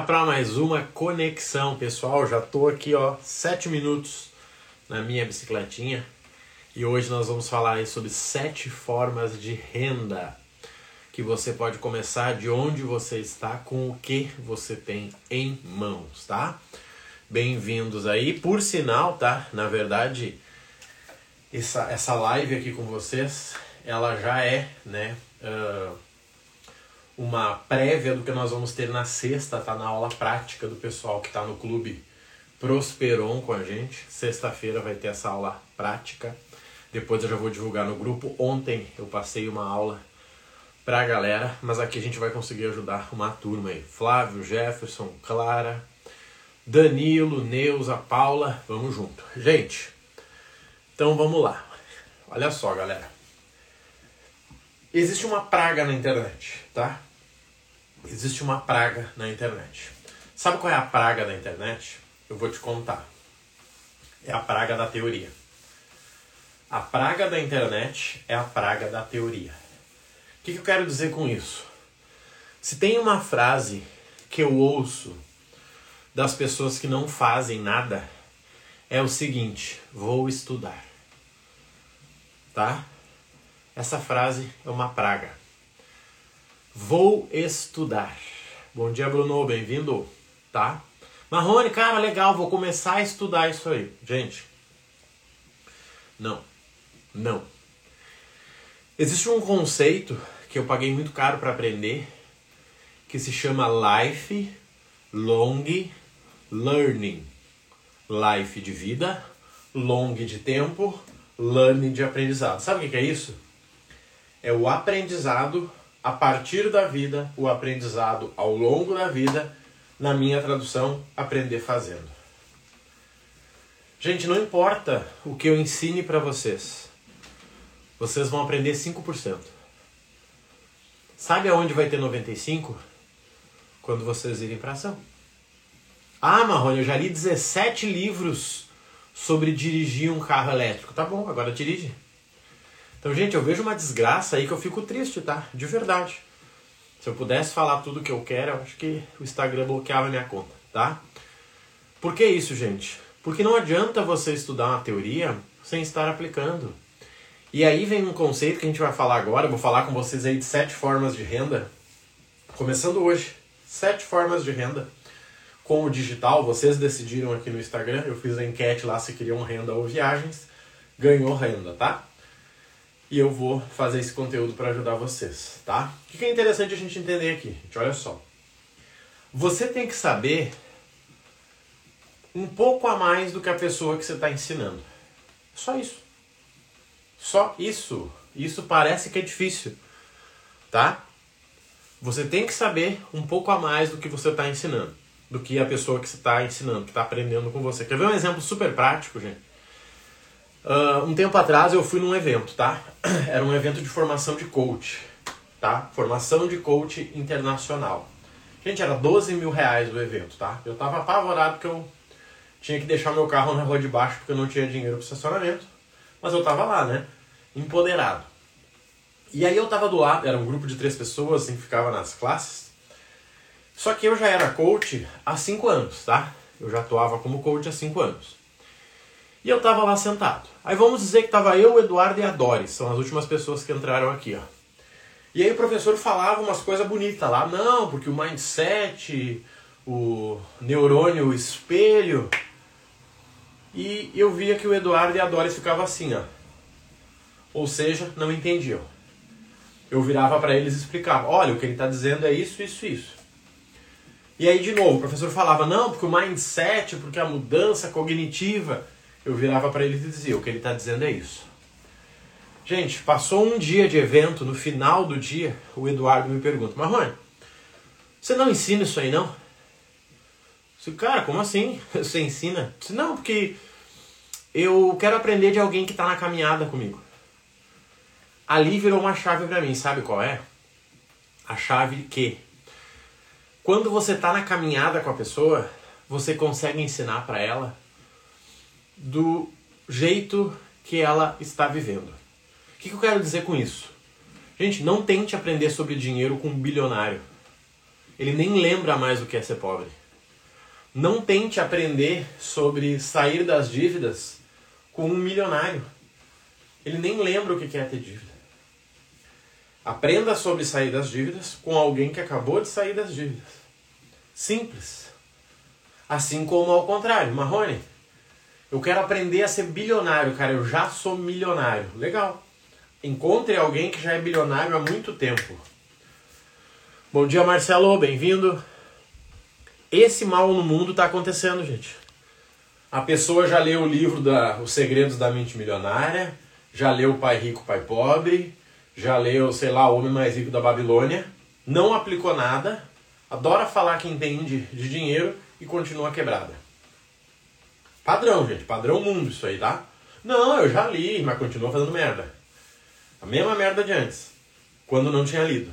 para mais uma conexão, pessoal. Já tô aqui, ó, sete minutos na minha bicicletinha e hoje nós vamos falar sobre sete formas de renda que você pode começar de onde você está com o que você tem em mãos, tá? Bem-vindos aí. Por sinal, tá? Na verdade, essa, essa live aqui com vocês, ela já é, né? Uh, uma prévia do que nós vamos ter na sexta, tá na aula prática do pessoal que está no clube Prosperon com a gente. Sexta-feira vai ter essa aula prática. Depois eu já vou divulgar no grupo. Ontem eu passei uma aula pra galera, mas aqui a gente vai conseguir ajudar uma turma aí. Flávio, Jefferson, Clara, Danilo, Neuza, Paula, vamos junto. Gente, então vamos lá. Olha só, galera. Existe uma praga na internet, tá? Existe uma praga na internet. Sabe qual é a praga da internet? Eu vou te contar. É a praga da teoria. A praga da internet é a praga da teoria. O que, eu quero dizer com isso? Se tem uma frase que eu ouço das pessoas que não fazem nada, é o seguinte: vou estudar. Tá? Essa frase é uma praga. Vou estudar. Bom dia, Bruno, bem-vindo, tá? Marrone, cara, legal, vou começar a estudar isso aí. Gente, não, não. Existe um conceito que eu paguei muito caro para aprender que se chama Life Long Learning. Life de vida, long de tempo, learning de aprendizado. Sabe o que é isso? é o aprendizado a partir da vida, o aprendizado ao longo da vida, na minha tradução, aprender fazendo. Gente, não importa o que eu ensine para vocês, vocês vão aprender 5%. Sabe aonde vai ter 95%? Quando vocês irem para ação. Ah, Marrone, eu já li 17 livros sobre dirigir um carro elétrico. Tá bom, agora dirige. Então, gente, eu vejo uma desgraça aí que eu fico triste, tá? De verdade. Se eu pudesse falar tudo que eu quero, eu acho que o Instagram bloqueava minha conta, tá? Por que isso, gente? Porque não adianta você estudar uma teoria sem estar aplicando. E aí vem um conceito que a gente vai falar agora, vou falar com vocês aí de sete formas de renda. Começando hoje, sete formas de renda com o digital. Vocês decidiram aqui no Instagram, eu fiz a enquete lá se queriam renda ou viagens. Ganhou renda, tá? E eu vou fazer esse conteúdo para ajudar vocês, tá? O que é interessante a gente entender aqui, gente? Olha só. Você tem que saber um pouco a mais do que a pessoa que você está ensinando. Só isso. Só isso. Isso parece que é difícil, tá? Você tem que saber um pouco a mais do que você está ensinando, do que a pessoa que você está ensinando, que está aprendendo com você. Quer ver um exemplo super prático, gente? Uh, um tempo atrás eu fui num evento, tá? Era um evento de formação de coach, tá? Formação de coach internacional. Gente, era 12 mil reais o evento, tá? Eu tava apavorado porque eu tinha que deixar meu carro na rua de baixo porque eu não tinha dinheiro para estacionamento. Mas eu tava lá, né? Empoderado. E aí eu tava do lado, era um grupo de três pessoas assim, que ficava nas classes. Só que eu já era coach há cinco anos, tá? Eu já atuava como coach há cinco anos. E eu tava lá sentado. Aí vamos dizer que tava eu, o Eduardo e a Doris, são as últimas pessoas que entraram aqui, ó. E aí o professor falava umas coisas bonitas lá, não, porque o mindset, o neurônio, o espelho. E eu via que o Eduardo e a Doris ficavam assim, ó. Ou seja, não entendiam. Eu virava para eles e explicava, olha, o que ele está dizendo é isso, isso, isso. E aí de novo, o professor falava, não, porque o mindset, porque a mudança cognitiva eu virava para ele e dizia: o que ele está dizendo é isso. Gente, passou um dia de evento, no final do dia, o Eduardo me pergunta: Marrone, você não ensina isso aí não? Eu disse, cara, como assim? Você ensina? Eu disse, não, porque eu quero aprender de alguém que está na caminhada comigo. Ali virou uma chave para mim, sabe qual é? A chave que quando você está na caminhada com a pessoa, você consegue ensinar para ela do jeito que ela está vivendo. O que, eu quero dizer com isso? Gente, não tente aprender sobre dinheiro com um bilionário. ele nem lembra mais o que é ser pobre. Não tente aprender sobre sair das dívidas com um milionário. Ele nem lembra o que é ter dívida. Aprenda sobre sair das dívidas com alguém que acabou de sair das dívidas. Simples. Assim como ao contrário, Marrone, eu quero aprender a ser bilionário, cara, eu já sou milionário. Legal. Encontre alguém que já é bilionário há muito tempo. Bom dia, Marcelo, bem-vindo. Esse mal no mundo está acontecendo, gente. A pessoa já leu o livro da Os Segredos da Mente Milionária, já leu Pai Rico, Pai Pobre, já leu, sei lá, O Homem Mais Rico da Babilônia, não aplicou nada, adora falar que entende de dinheiro e continua quebrada. Padrão, gente, padrão mundo isso aí, tá? Não, eu já li, mas continua fazendo merda. A mesma merda de antes, quando não tinha lido.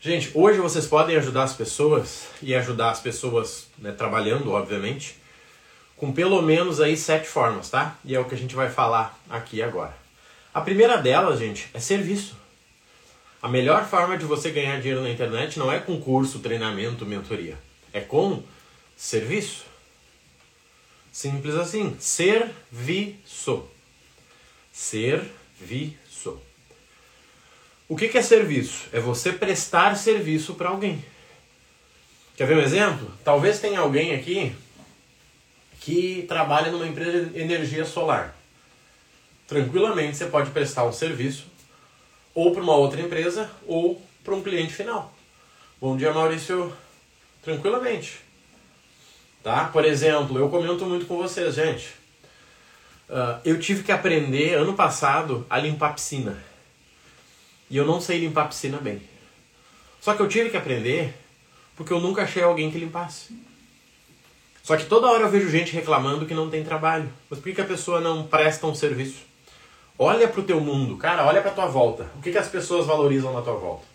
Gente, hoje vocês podem ajudar as pessoas e ajudar as pessoas né, trabalhando, obviamente, com pelo menos aí sete formas, tá? E é o que a gente vai falar aqui agora. A primeira delas, gente, é serviço. A melhor forma de você ganhar dinheiro na internet não é com curso, treinamento, mentoria. É com serviço. Simples assim. Serviço. Serviço. O que, é serviço? É você prestar serviço para alguém. Quer ver um exemplo? Talvez tenha alguém aqui que trabalha numa empresa de energia solar. Tranquilamente você pode prestar um serviço ou para uma outra empresa ou para um cliente final. Bom dia, Maurício. Tranquilamente. Tá? Por exemplo, eu comento muito com vocês, gente. Uh, eu tive que aprender ano passado a limpar piscina. E eu não sei limpar piscina bem. Só que eu tive que aprender porque eu nunca achei alguém que limpasse. Só que toda hora eu vejo gente reclamando que não tem trabalho. Mas por que, que a pessoa não presta um serviço? Olha para o teu mundo, cara, olha para tua volta. O que, que as pessoas valorizam na tua volta?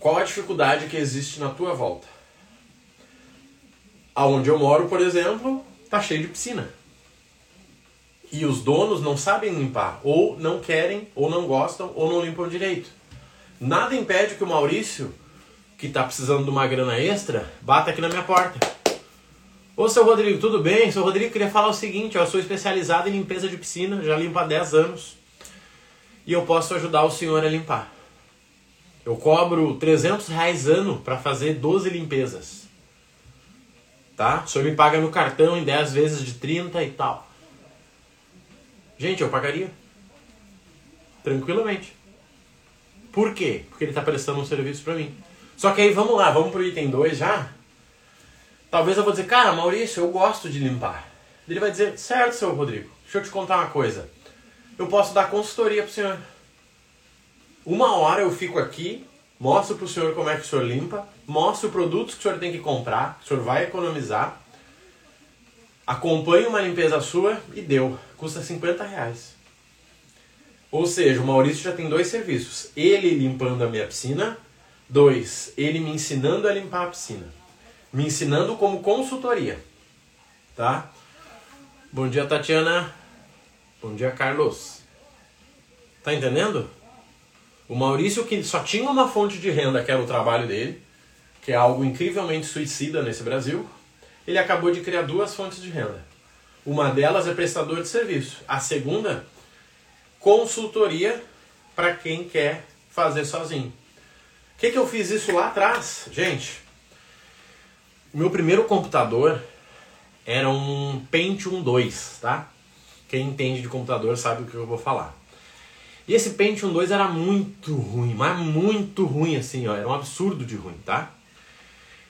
Qual a dificuldade que existe na tua volta? Aonde eu moro, por exemplo, tá cheio de piscina e os donos não sabem limpar, ou não querem, ou não gostam, ou não limpam direito. Nada impede que o Maurício, que está precisando de uma grana extra, bata aqui na minha porta. Ô, seu Rodrigo, tudo bem? Seu Rodrigo, queria falar o seguinte, eu sou especializado em limpeza de piscina, já limpo há 10 anos, e eu posso ajudar o senhor a limpar. Eu cobro 300 reais ano para fazer 12 limpezas. Tá? O senhor me paga no cartão em 10 vezes de 30 e tal. Gente, eu pagaria. Tranquilamente. Por quê? Porque ele está prestando um serviço para mim. Só que aí vamos lá, vamos pro item 2 já. Talvez eu vou dizer, cara, Maurício, eu gosto de limpar. Ele vai dizer, certo, seu Rodrigo, deixa eu te contar uma coisa. Eu posso dar consultoria pro senhor. Uma hora eu fico aqui, mostro pro senhor como é que o senhor limpa, mostro produtos que o senhor tem que comprar, que o senhor vai economizar, acompanho uma limpeza sua e deu custa 50 reais. Ou seja, o Maurício já tem dois serviços. Ele limpando a minha piscina. Dois, ele me ensinando a limpar a piscina. Me ensinando como consultoria. Tá? Bom dia, Tatiana. Bom dia, Carlos. Tá entendendo? O Maurício que só tinha uma fonte de renda, que era o trabalho dele, que é algo incrivelmente suicida nesse Brasil, ele acabou de criar duas fontes de renda. Uma delas é prestador de serviço. A segunda, consultoria para quem quer fazer sozinho. O que, que eu fiz isso lá atrás? Gente, meu primeiro computador era um Pentium 2, tá? Quem entende de computador sabe o que eu vou falar. E esse Pentium 2 era muito ruim, mas muito ruim assim, ó, era um absurdo de ruim, tá?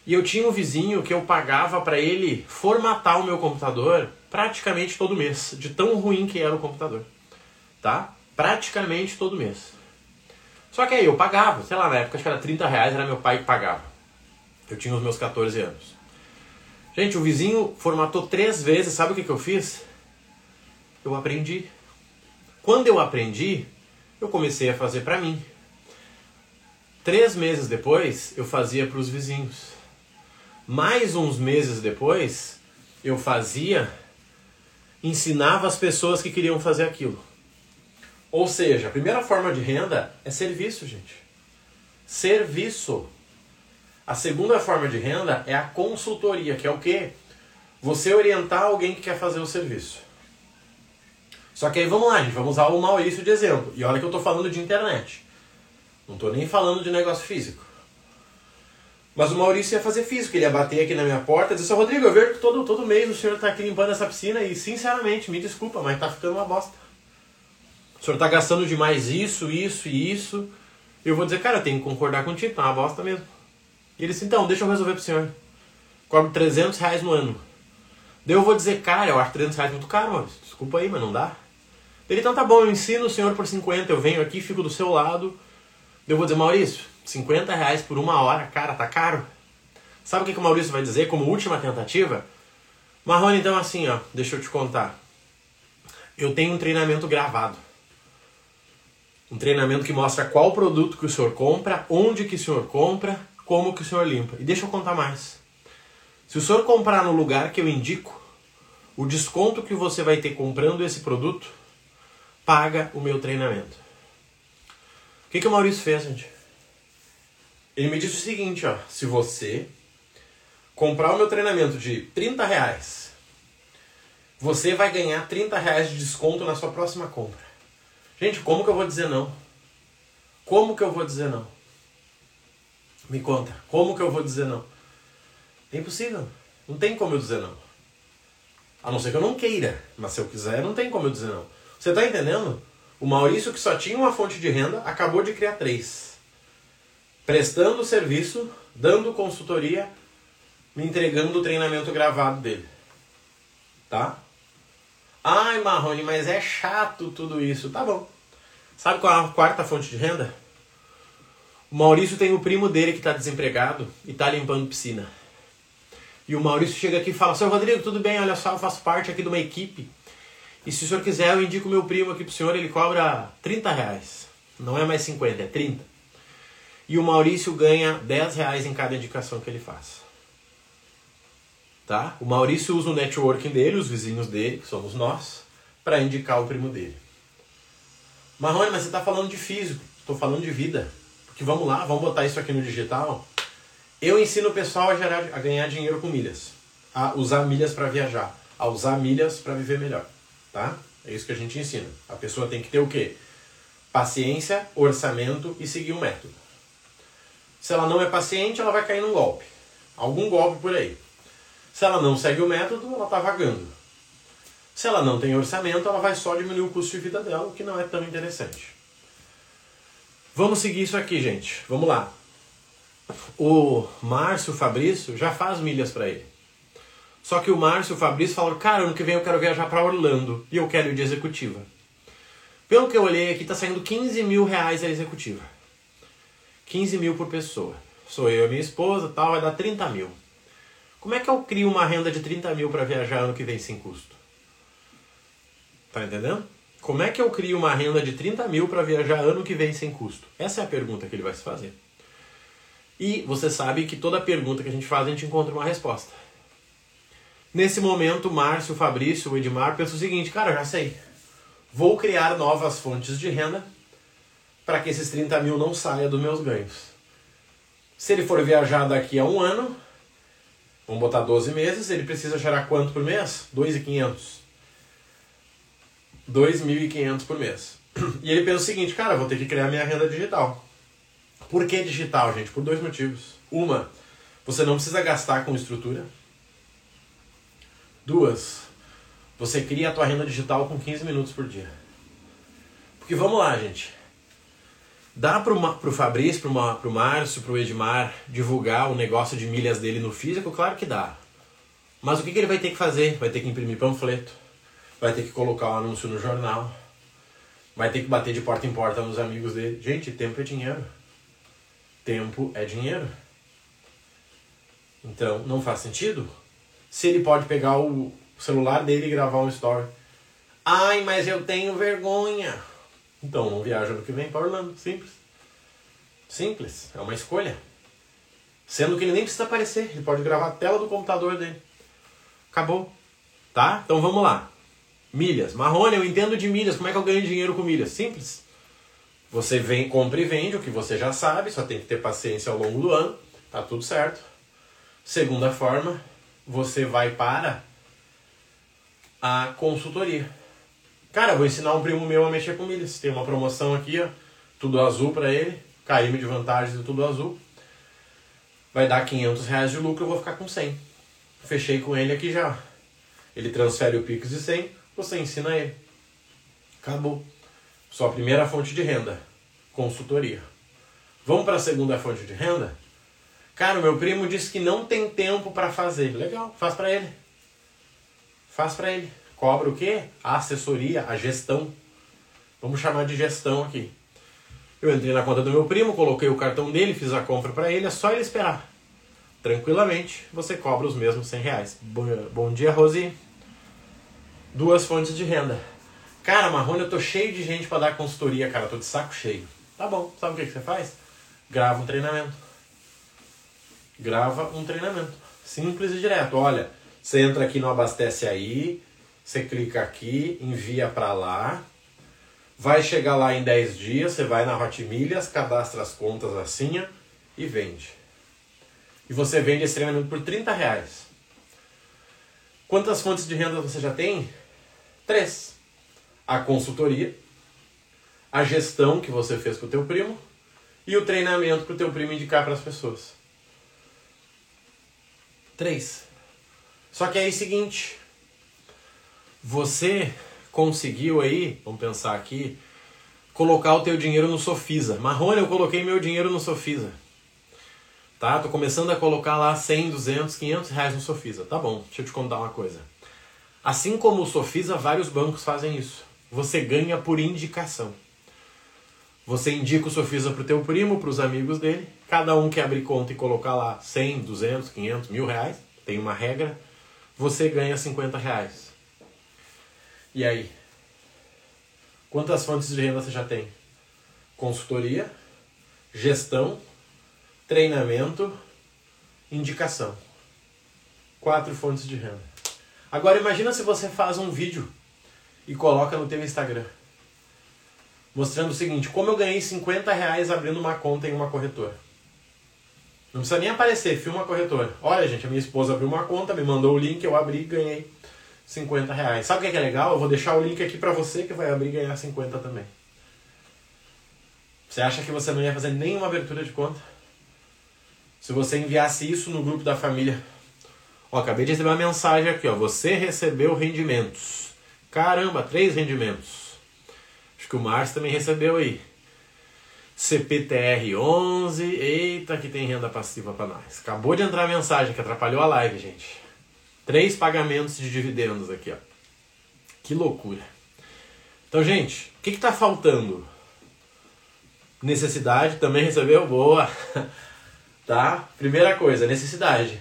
E eu tinha um vizinho que eu pagava para ele formatar o meu computador praticamente todo mês, de tão ruim que era o computador. Tá? Praticamente todo mês. Só que aí eu pagava, sei lá, na época acho que era 30 reais, era meu pai que pagava. Eu tinha os meus 14 anos. Gente, o vizinho formatou três vezes, sabe o que, que eu fiz? Eu aprendi. Quando eu aprendi, eu comecei a fazer para mim. Três meses depois, eu fazia para os vizinhos. Mais uns meses depois, eu fazia ensinava as pessoas que queriam fazer aquilo. Ou seja, a primeira forma de renda é serviço, gente. serviço. A segunda forma de renda é a consultoria, que é o quê? Você orientar alguém que quer fazer o serviço. Só que aí vamos lá, gente, vamos usar o Maurício de exemplo. E olha que eu estou falando de internet. Não estou nem falando de negócio físico. Mas o Maurício ia fazer físico, ele ia bater aqui na minha porta e dizer, seu Rodrigo, eu vejo que todo, todo mês o senhor está aqui limpando essa piscina e, sinceramente, me desculpa, mas está ficando uma bosta. O senhor está gastando demais isso, isso e isso. Eu vou dizer, cara, eu tenho que concordar contigo, tá uma bosta mesmo. E ele disse, então, deixa eu resolver pro senhor. Cobro 300 reais no ano. Daí eu vou dizer, cara, eu acho 300 reais muito caro, Maurício. Desculpa aí, mas não dá. Ele, então tá bom, eu ensino o senhor por 50, eu venho aqui, fico do seu lado. Eu vou dizer, Maurício, 50 reais por uma hora, cara, tá caro. Sabe o que, que o Maurício vai dizer como última tentativa? Marrone, então assim, ó, deixa eu te contar. Eu tenho um treinamento gravado. Um treinamento que mostra qual produto que o senhor compra, onde que o senhor compra, como que o senhor limpa. E deixa eu contar mais. Se o senhor comprar no lugar que eu indico, o desconto que você vai ter comprando esse produto paga o meu treinamento. O que, que o Maurício fez, gente? Ele me disse o seguinte, ó, se você comprar o meu treinamento de 30 reais, você vai ganhar 30 reais de desconto na sua próxima compra. Gente, como que eu vou dizer não? Como que eu vou dizer não? Me conta, como que eu vou dizer não? É impossível. Não tem como eu dizer não. A não ser que eu não queira. Mas se eu quiser, não tem como eu dizer não. Você está entendendo? O Maurício, que só tinha uma fonte de renda, acabou de criar três. Prestando serviço, dando consultoria, me entregando o treinamento gravado dele. Tá? Ai, Marrone, mas é chato tudo isso. Tá bom. Sabe qual é a quarta fonte de renda? O Maurício tem o primo dele que está desempregado e está limpando piscina. E o Maurício chega aqui e fala: Seu Rodrigo, tudo bem? Olha só, eu faço parte aqui de uma equipe e se o senhor quiser, eu indico meu primo aqui pro senhor, ele cobra 30 reais. Não é mais 50, é 30. E o Maurício ganha 10 reais em cada indicação que ele faz. Tá? O Maurício usa o networking dele, os vizinhos dele, que somos nós, para indicar o primo dele. Marrone, mas você está falando de físico. Estou falando de vida. Porque vamos lá, vamos botar isso aqui no digital. Eu ensino o pessoal a, gerar, a ganhar dinheiro com milhas. A usar milhas para viajar. A usar milhas para viver melhor tá? É isso que a gente ensina. A pessoa tem que ter o quê? Paciência, orçamento e seguir um método. Se ela não é paciente, ela vai cair num golpe. Algum golpe por aí. Se ela não segue o método, ela está vagando. Se ela não tem orçamento, ela vai só diminuir o custo de vida dela, o que não é tão interessante. Vamos seguir isso aqui, gente. Vamos lá. O Márcio Fabrício já faz milhas para ele. Só que o Márcio e o Fabrício falaram, cara, ano que vem eu quero viajar para Orlando e eu quero ir de executiva. Pelo que eu olhei aqui, tá saindo 15 mil reais a executiva. 15 mil por pessoa. Sou eu e minha esposa, tal, vai dar 30 mil. Como é que eu crio uma renda de 30 mil para viajar ano que vem sem custo? Tá entendendo? Como é que eu crio uma renda de 30 mil para viajar ano que vem sem custo? Essa é a pergunta que ele vai se fazer. E você sabe que toda pergunta que a gente faz, a gente encontra uma resposta. Nesse momento, o Márcio, o Fabrício, o Edmar pensam o seguinte, cara, já sei. Vou criar novas fontes de renda para que esses 30 mil não saiam dos meus ganhos. Se ele for viajar daqui a um ano, vamos botar 12 meses, ele precisa gerar quanto por mês? 2.500. 2.500 por mês. E ele pensa o seguinte, cara, vou ter que criar minha renda digital. Por que digital, gente? Por dois motivos. Uma, você não precisa gastar com estrutura. Duas, você cria a tua renda digital com 15 minutos por dia. Porque vamos lá, gente. Dá pro, pro Fabrício, pro, pro Márcio, pro Edmar divulgar o negócio de milhas dele no físico? Claro que dá. Mas o que, que ele vai ter que fazer? Vai ter que imprimir panfleto, vai ter que colocar o um anúncio no jornal, vai ter que bater de porta em porta nos amigos dele. Gente, tempo é dinheiro. Tempo é dinheiro. Então, não faz sentido se ele pode pegar o celular dele e gravar um story. Ai, mas eu tenho vergonha. Então não viaja no que vem para Orlando. Simples. Simples. É uma escolha. Sendo que ele nem precisa aparecer. Ele pode gravar a tela do computador dele. Acabou. Tá? Então vamos lá. Milhas. Marrone, eu entendo de milhas. Como é que eu ganho dinheiro com milhas? Simples. Você vem, compra e vende, o que você já sabe, só tem que ter paciência ao longo do ano, tá tudo certo. Segunda forma, você vai para a consultoria. Cara, vou ensinar um primo meu a mexer com milhas. Tem uma promoção aqui, ó, tudo azul para ele, KM de vantagens e tudo azul. Vai dar 500 reais de lucro, eu vou ficar com 100. Fechei com ele aqui já. Ele transfere o Pix de 100, você ensina ele. Acabou. Sua primeira fonte de renda, consultoria. Vamos para a segunda fonte de renda? Cara, meu primo disse que não tem tempo para fazer. Legal, faz para ele. Faz para ele. Cobra o quê? A assessoria, a gestão. Vamos chamar de gestão aqui. Eu entrei na conta do meu primo, coloquei o cartão dele, fiz a compra para ele, é só ele esperar. Tranquilamente, você cobra os mesmos 100 reais. Bom dia, Rosi. Duas fontes de renda. Cara, Marrone, eu tô cheio de gente para dar consultoria, cara, tô de saco cheio. Tá bom, sabe o que, que você faz? Grava um treinamento. Grava um treinamento. Simples e direto. Olha, você entra aqui no Abastece Aí, você clica aqui, envia para lá. Vai chegar lá em 10 dias, você vai na Hotmilhas, cadastra as contas assim e vende. E você vende esse treinamento por 30 reais. Quantas fontes de renda você já tem? Três. A consultoria, a gestão que você fez com o teu primo e o treinamento para o teu primo indicar para as pessoas. Três. Só que aí é o seguinte, você conseguiu aí, vamos pensar aqui, colocar o teu dinheiro no Sofisa. Marrone, eu coloquei meu dinheiro no Sofisa. Tá? Tô começando a colocar lá 100, 200, 500 reais no Sofisa. Tá bom, deixa eu te contar uma coisa. Assim como o Sofisa, vários bancos fazem isso. Você ganha por indicação. Você indica o Sofisa pro teu primo, para os amigos dele. Cada um que abrir conta e colocar lá 100, 200, 500, mil reais. Tem uma regra você ganha 50 reais. E aí? Quantas fontes de renda você já tem? Consultoria, gestão, treinamento, indicação. Quatro fontes de renda. Agora imagina se você faz um vídeo e coloca no teu Instagram. Mostrando o seguinte, como eu ganhei 50 reais abrindo uma conta em uma corretora. Não precisa nem aparecer, filma a corretora. Olha, gente, a minha esposa abriu uma conta, me mandou o link, eu abri e ganhei 50 reais. Sabe o que é, que é legal? Eu vou deixar o link aqui pra você que vai abrir e ganhar 50 também. Você acha que você não ia fazer nenhuma abertura de conta? Se você enviasse isso no grupo da família. Ó, acabei de receber uma mensagem aqui, ó. Você recebeu rendimentos. Caramba, três rendimentos. Acho que o Márcio também recebeu aí. CPTR 11. Eita, que tem renda passiva para nós. Acabou de entrar a mensagem que atrapalhou a live, gente. Três pagamentos de dividendos aqui, ó. Que loucura. Então, gente, o que está faltando? Necessidade também recebeu? Boa. tá? Primeira coisa, necessidade.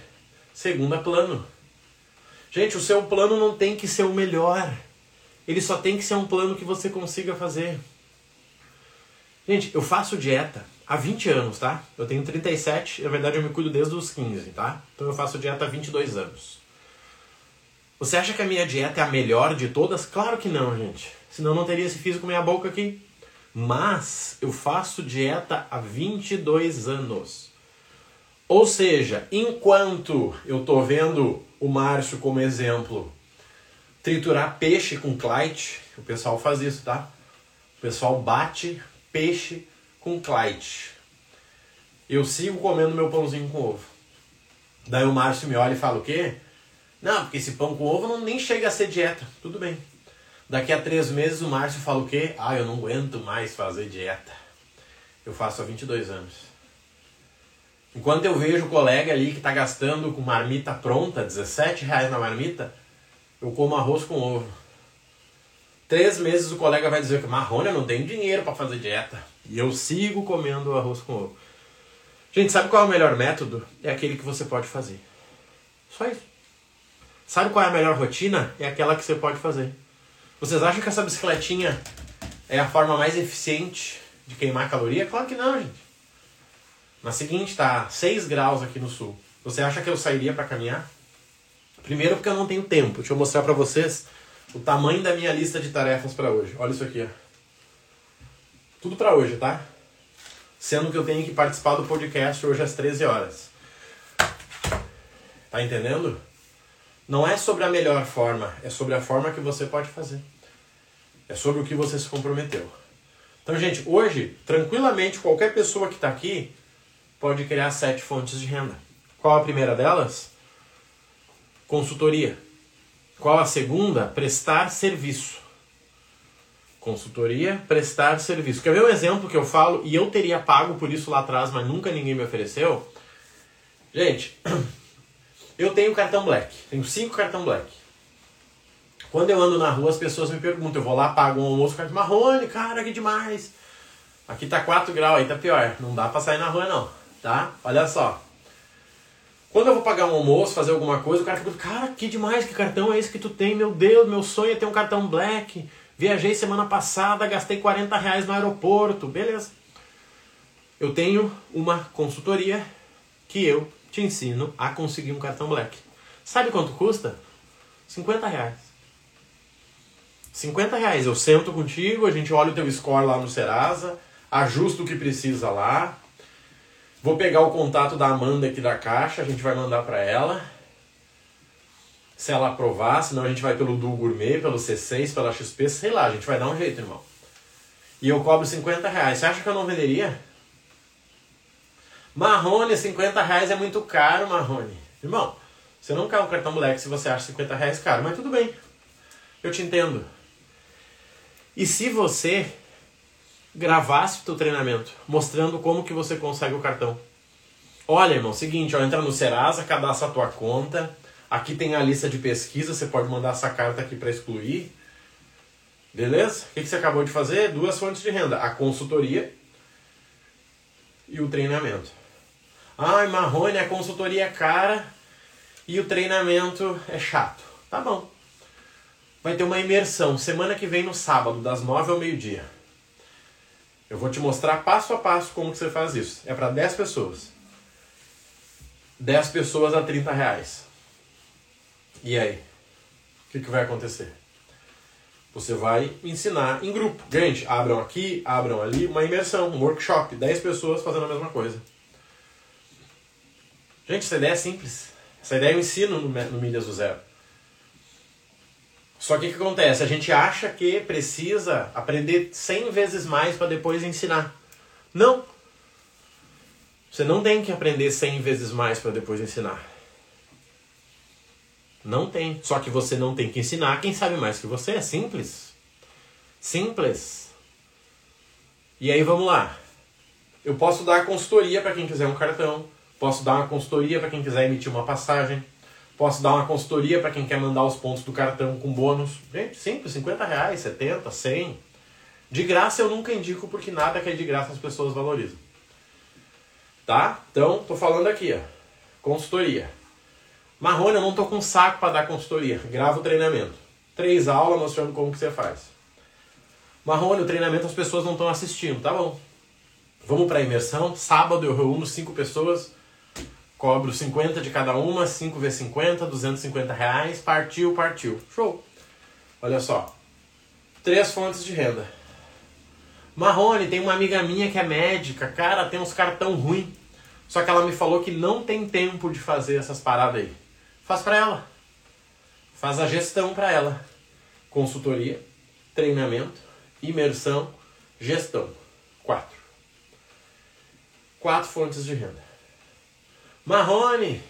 Segunda, plano. Gente, o seu plano não tem que ser o melhor. Ele só tem que ser um plano que você consiga fazer. Gente, eu faço dieta há 20 anos, tá? Eu tenho 37, na verdade eu me cuido desde os 15, tá? Então eu faço dieta há 22 anos. Você acha que a minha dieta é a melhor de todas? Claro que não, gente. Senão não teria esse físico meia boca aqui. Mas eu faço dieta há 22 anos. Ou seja, enquanto eu tô vendo o Márcio como exemplo triturar peixe com Clyde, o pessoal faz isso, tá? O pessoal bate peixe com Clyde. Eu sigo comendo meu pãozinho com ovo. Daí o Márcio me olha e fala o quê? Não, porque esse pão com ovo não nem chega a ser dieta. Tudo bem. Daqui a três meses o Márcio fala o quê? Ah, eu não aguento mais fazer dieta. Eu faço há 22 anos. Enquanto eu vejo o colega ali que está gastando com marmita pronta, 17 reais na marmita, eu como arroz com ovo. Três meses o colega vai dizer que Marrone, eu não tenho dinheiro para fazer dieta. E eu sigo comendo arroz com ovo. Gente, sabe qual é o melhor método? É aquele que você pode fazer. Só isso. Sabe qual é a melhor rotina? É aquela que você pode fazer. Vocês acham que essa bicicletinha é a forma mais eficiente de queimar caloria? Claro que não, gente. Na seguinte, tá 6 graus aqui no sul. Você acha que eu sairia para caminhar? Primeiro porque eu não tenho tempo. Deixa eu mostrar para vocês o tamanho da minha lista de tarefas para hoje. Olha isso aqui. Tudo para hoje, tá? Sendo que eu tenho que participar do podcast hoje às 13 horas. Tá entendendo? Não é sobre a melhor forma, é sobre a forma que você pode fazer. É sobre o que você se comprometeu. Então, gente, hoje, tranquilamente, qualquer pessoa que está aqui pode criar sete fontes de renda. Qual a primeira delas? Consultoria. Qual a segunda? Prestar serviço. Consultoria, prestar serviço. Quer ver um exemplo que eu falo e eu teria pago por isso lá atrás, mas nunca ninguém me ofereceu? Gente, eu tenho cartão black. Tenho cinco cartão black. Quando eu ando na rua, as pessoas me perguntam, eu vou lá, pago um almoço, cartão marrone, cara, que demais. Aqui tá 4 graus, aí tá pior. Não dá pra sair na rua não, tá? Olha só. Quando eu vou pagar um almoço, fazer alguma coisa, o cara pergunta, cara, que demais, que cartão é esse que tu tem? Meu Deus, meu sonho é ter um cartão black. Viajei semana passada, gastei 40 reais no aeroporto. Beleza. Eu tenho uma consultoria que eu te ensino a conseguir um cartão black. Sabe quanto custa? 50 reais. 50 reais. Eu sento contigo, a gente olha o teu score lá no Serasa, ajusta o que precisa lá. Vou pegar o contato da Amanda aqui da caixa, a gente vai mandar para ela. Se ela aprovar, senão a gente vai pelo Du Gourmet, pelo C6, pela XP, sei lá, a gente vai dar um jeito, irmão. E eu cobro 50 reais. Você acha que eu não venderia? Marrone, 50 reais é muito caro, Marrone. Irmão, você não quer um cartão moleque se você acha 50 reais caro, mas tudo bem. Eu te entendo. E se você gravasse o teu treinamento, mostrando como que você consegue o cartão. Olha, irmão, seguinte, ó, entra no Serasa, cadastra a tua conta. Aqui tem a lista de pesquisa, você pode mandar essa carta aqui para excluir. Beleza? O que, você acabou de fazer? Duas fontes de renda: a consultoria e o treinamento. Ai, Marrone, a consultoria é cara e o treinamento é chato. Tá bom. Vai ter uma imersão semana que vem no sábado, das nove ao meio-dia. Eu vou te mostrar passo a passo como que você faz isso. É para 10 pessoas. 10 pessoas a 30 reais. E aí? O que, que vai acontecer? Você vai ensinar em grupo. Gente, abram aqui, abram ali, uma imersão, um workshop. 10 pessoas fazendo a mesma coisa. Gente, essa ideia é simples. Essa ideia eu ensino no, no Milhas do Zero. Só que o que acontece? A gente acha que precisa aprender 100 vezes mais para depois ensinar. Não. Você não tem que aprender 100 vezes mais para depois ensinar. Não tem. Só que você não tem que ensinar quem sabe mais que você. É simples. Simples. E aí vamos lá. Eu posso dar consultoria para quem quiser um cartão. Posso dar uma consultoria para quem quiser emitir uma passagem. Posso dar uma consultoria para quem quer mandar os pontos do cartão com bônus. Gente, simples, 50 reais, 70, 100. De graça eu nunca indico porque nada que é de graça as pessoas valorizam. Tá? Então, tô falando aqui, ó. Consultoria. Marrone, eu não tô com saco para dar consultoria. Grava o treinamento. Três aulas mostrando como que você faz. Marrone, o treinamento as pessoas não estão assistindo, tá bom? Vamos para imersão. Sábado eu reúno cinco pessoas Cobro 50 de cada uma, 5 vezes 50, 250 reais. Partiu, partiu. Show. Olha só. Três fontes de renda. Marrone, tem uma amiga minha que é médica. Cara, tem uns cartão ruim. Só que ela me falou que não tem tempo de fazer essas paradas aí. Faz para ela. Faz a gestão para ela. Consultoria, treinamento, imersão, gestão. Quatro. Quatro fontes de renda. Marrone,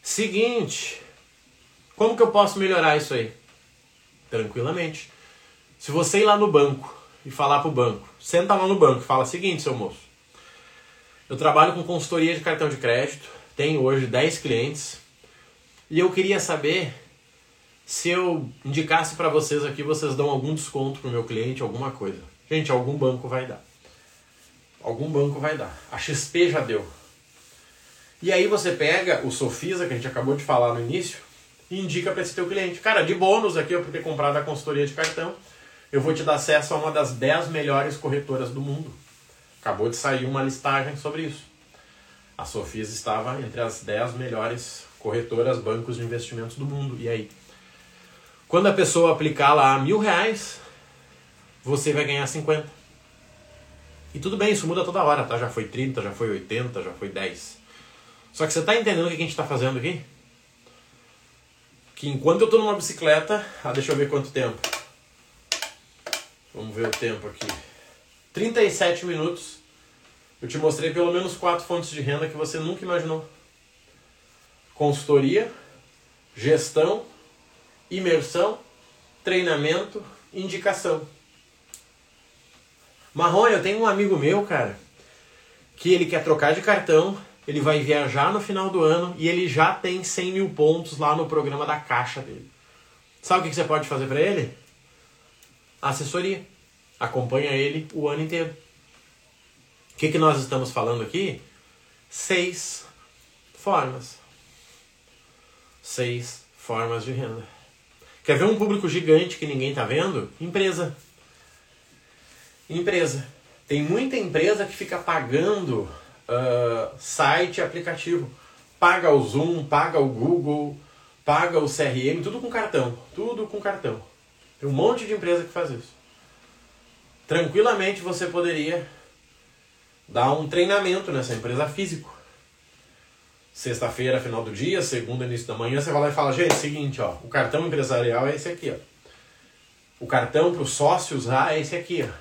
seguinte, como que eu posso melhorar isso aí? Tranquilamente. Se você ir lá no banco e falar pro banco, senta lá no banco e fala: seguinte, seu moço, eu trabalho com consultoria de cartão de crédito, tenho hoje 10 clientes e eu queria saber se eu indicasse para vocês aqui, vocês dão algum desconto pro meu cliente, alguma coisa. Gente, algum banco vai dar. Algum banco vai dar. A XP já deu. E aí você pega o Sofisa, que a gente acabou de falar no início, e indica para esse teu cliente. Cara, de bônus aqui, eu por ter comprado a consultoria de cartão, eu vou te dar acesso a uma das 10 melhores corretoras do mundo. Acabou de sair uma listagem sobre isso. A Sofisa estava entre as 10 melhores corretoras, bancos de investimentos do mundo. E aí? Quando a pessoa aplicar lá mil reais, você vai ganhar 50. E tudo bem, isso muda toda hora, tá? Já foi 30, já foi 80, já foi 10. Só que você tá entendendo o que a gente está fazendo aqui? Que enquanto eu estou numa bicicleta, ah, deixa eu ver quanto tempo. Vamos ver o tempo aqui. 37 minutos. Eu te mostrei pelo menos quatro fontes de renda que você nunca imaginou. Consultoria, gestão, imersão, treinamento, indicação. Marrone, eu tenho um amigo meu, cara, que ele quer trocar de cartão, ele vai viajar no final do ano e ele já tem 100 mil pontos lá no programa da caixa dele. Sabe o que você pode fazer para ele? Assessoria. Acompanha ele o ano inteiro. O que, que nós estamos falando aqui? Seis formas. Seis formas de renda. Quer ver um público gigante que ninguém está vendo? Empresa. Empresa. Tem muita empresa que fica pagando uh, site aplicativo. Paga o Zoom, paga o Google, paga o CRM, tudo com cartão. Tudo com cartão. Tem um monte de empresa que faz isso. Tranquilamente você poderia dar um treinamento nessa empresa físico. Sexta-feira, final do dia, segunda, início da manhã, você vai lá e fala, gente, seguinte, ó, o cartão empresarial é esse aqui, ó. O cartão para os sócios usar é esse aqui, ó.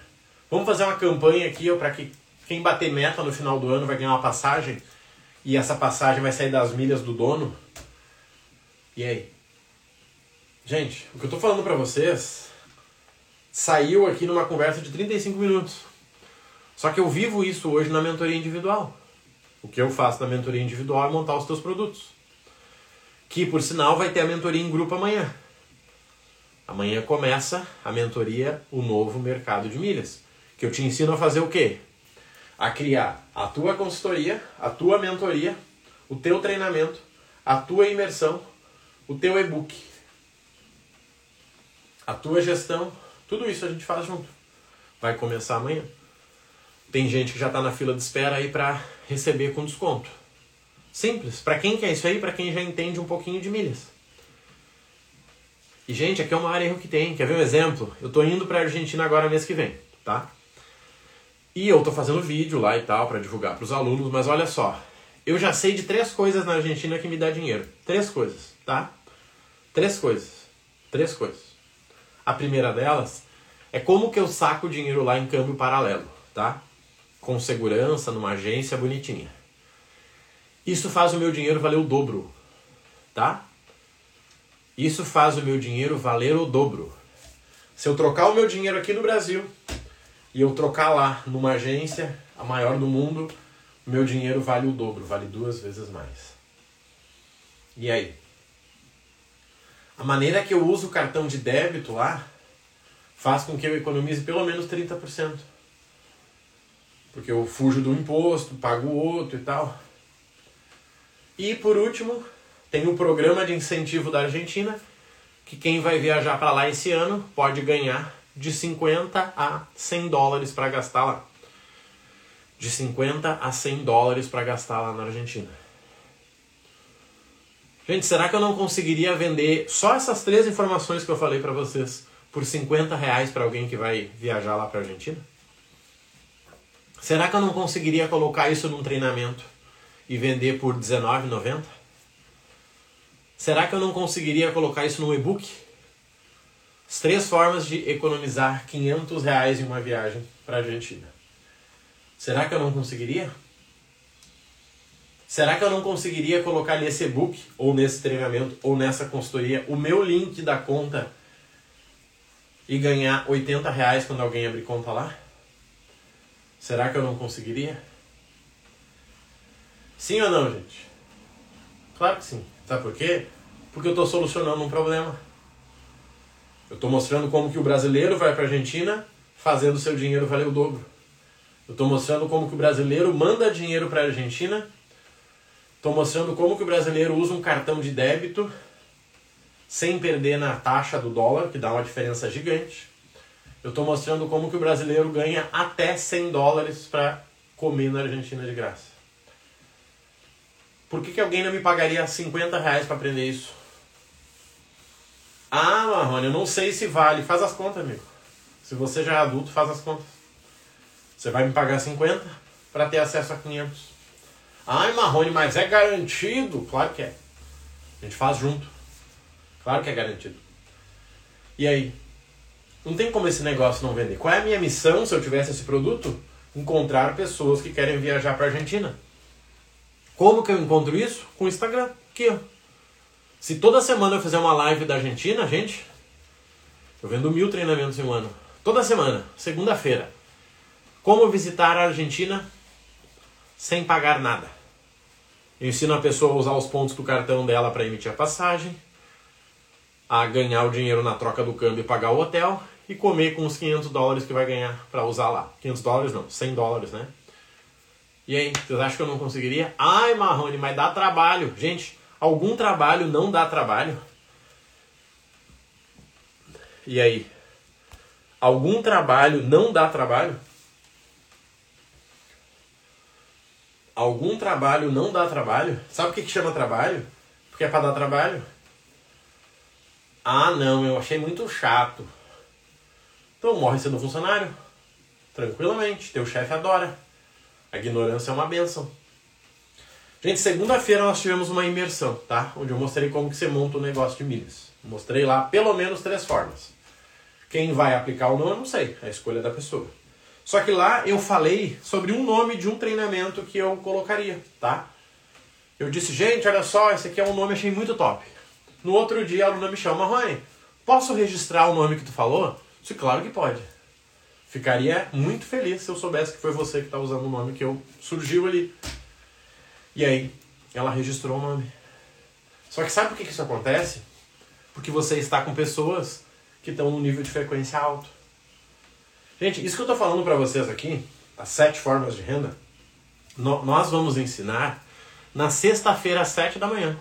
Vamos fazer uma campanha aqui para que quem bater meta no final do ano vai ganhar uma passagem e essa passagem vai sair das milhas do dono. E aí? Gente, o que eu estou falando para vocês saiu aqui numa conversa de 35 minutos. Só que eu vivo isso hoje na mentoria individual. O que eu faço na mentoria individual é montar os teus produtos. Que por sinal vai ter a mentoria em grupo amanhã. Amanhã começa a mentoria O Novo Mercado de Milhas que eu te ensino a fazer o quê? A criar a tua consultoria, a tua mentoria, o teu treinamento, a tua imersão, o teu e-book, a tua gestão, tudo isso a gente faz junto. Vai começar amanhã. Tem gente que já está na fila de espera aí para receber com desconto. Simples. Para quem quer isso aí? Para quem já entende um pouquinho de milhas. E gente, aqui é uma área que tem. Quer ver um exemplo? Eu estou indo para a Argentina agora mês que vem, tá? E eu tô fazendo vídeo lá e tal para divulgar para os alunos, mas olha só, eu já sei de três coisas na Argentina que me dá dinheiro. Três coisas, tá? Três coisas. Três coisas. A primeira delas é como que eu saco dinheiro lá em câmbio paralelo, tá? Com segurança, numa agência bonitinha. Isso faz o meu dinheiro valer o dobro, tá? Isso faz o meu dinheiro valer o dobro. Se eu trocar o meu dinheiro aqui no Brasil e eu trocar lá numa agência, a maior do mundo, meu dinheiro vale o dobro, vale duas vezes mais. E aí? A maneira que eu uso o cartão de débito lá faz com que eu economize pelo menos 30%. Porque eu fujo do imposto, pago outro e tal. E por último, tem o programa de incentivo da Argentina, que quem vai viajar para lá esse ano pode ganhar de 50 a 100 dólares para gastar lá. De 50 a 100 dólares para gastar lá na Argentina. Gente, será que eu não conseguiria vender só essas três informações que eu falei para vocês por 50 reais para alguém que vai viajar lá para Argentina? Será que eu não conseguiria colocar isso num treinamento e vender por R$19,90? Será que eu não conseguiria colocar isso num e-book as três formas de economizar 500 reais em uma viagem para a Argentina. Será que eu não conseguiria? Será que eu não conseguiria colocar nesse e-book, ou nesse treinamento, ou nessa consultoria, o meu link da conta e ganhar 80 reais quando alguém abrir conta lá? Será que eu não conseguiria? Sim ou não, gente? Claro que sim. Sabe por quê? Porque eu estou solucionando um problema. Eu estou mostrando como que o brasileiro vai para a Argentina fazendo seu dinheiro valer o dobro. Eu estou mostrando como que o brasileiro manda dinheiro para a Argentina. Estou mostrando como que o brasileiro usa um cartão de débito sem perder na taxa do dólar, que dá uma diferença gigante. Eu estou mostrando como que o brasileiro ganha até 100 dólares para comer na Argentina de graça. Por que, que alguém não me pagaria 50 reais para aprender isso? Ah, Marrone, eu não sei se vale. Faz as contas, amigo. Se você já é adulto, faz as contas. Você vai me pagar 50 para ter acesso a 500. Ai, Marrone, mas é garantido? Claro que é. A gente faz junto. Claro que é garantido. E aí? Não tem como esse negócio não vender. Qual é a minha missão se eu tivesse esse produto? Encontrar pessoas que querem viajar para Argentina. Como que eu encontro isso? Com o Instagram. Aqui, ó. Se toda semana eu fizer uma live da Argentina, gente, eu vendo mil treinamentos em um ano. Toda semana, segunda-feira. Como visitar a Argentina sem pagar nada. Eu ensino a pessoa a usar os pontos do cartão dela para emitir a passagem, a ganhar o dinheiro na troca do câmbio e pagar o hotel e comer com os 500 dólares que vai ganhar para usar lá. 500 dólares não, 100 dólares, né? E aí, vocês acham que eu não conseguiria? Ai, Marrone, mas dá trabalho. Gente, algum trabalho não dá trabalho? E aí? Algum trabalho não dá trabalho? Algum trabalho não dá trabalho? Sabe o que, que chama trabalho? Porque é para dar trabalho? Ah, não, eu achei muito chato. Então morre sendo funcionário. Tranquilamente, teu chefe adora. A ignorância é uma benção. Gente, segunda-feira nós tivemos uma imersão, tá? Onde eu mostrei como que você monta um negócio de milhas. Mostrei lá pelo menos três formas. Quem vai aplicar ou não, eu não sei. É a escolha da pessoa. Só que lá eu falei sobre um nome de um treinamento que eu colocaria, tá? Eu disse, gente, olha só, esse aqui é um nome achei muito top. No outro dia a aluna me chama, Rony, posso registrar o nome que tu falou? Sim, claro que pode. Ficaria muito feliz se eu soubesse que foi você que está usando o nome que eu surgiu ali. E aí, ela registrou o nome. Só que sabe por que isso acontece? Porque você está com pessoas que estão num nível de frequência alto. Gente, isso que eu estou falando para vocês aqui, as sete formas de renda, nós vamos ensinar na sexta-feira às sete da manhã.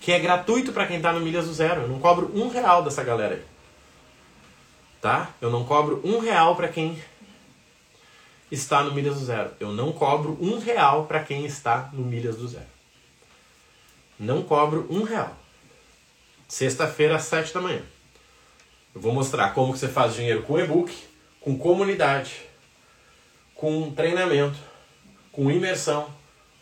Que é gratuito para quem está no Milhas do Zero. Eu não cobro um real dessa galera aí tá? Eu não cobro um real para quem está no Milhas do Zero. Eu não cobro um real para quem está no Milhas do Zero. Não cobro um real. Sexta-feira às sete da manhã. Eu vou mostrar como que você faz dinheiro com e-book, com comunidade, com treinamento, com imersão,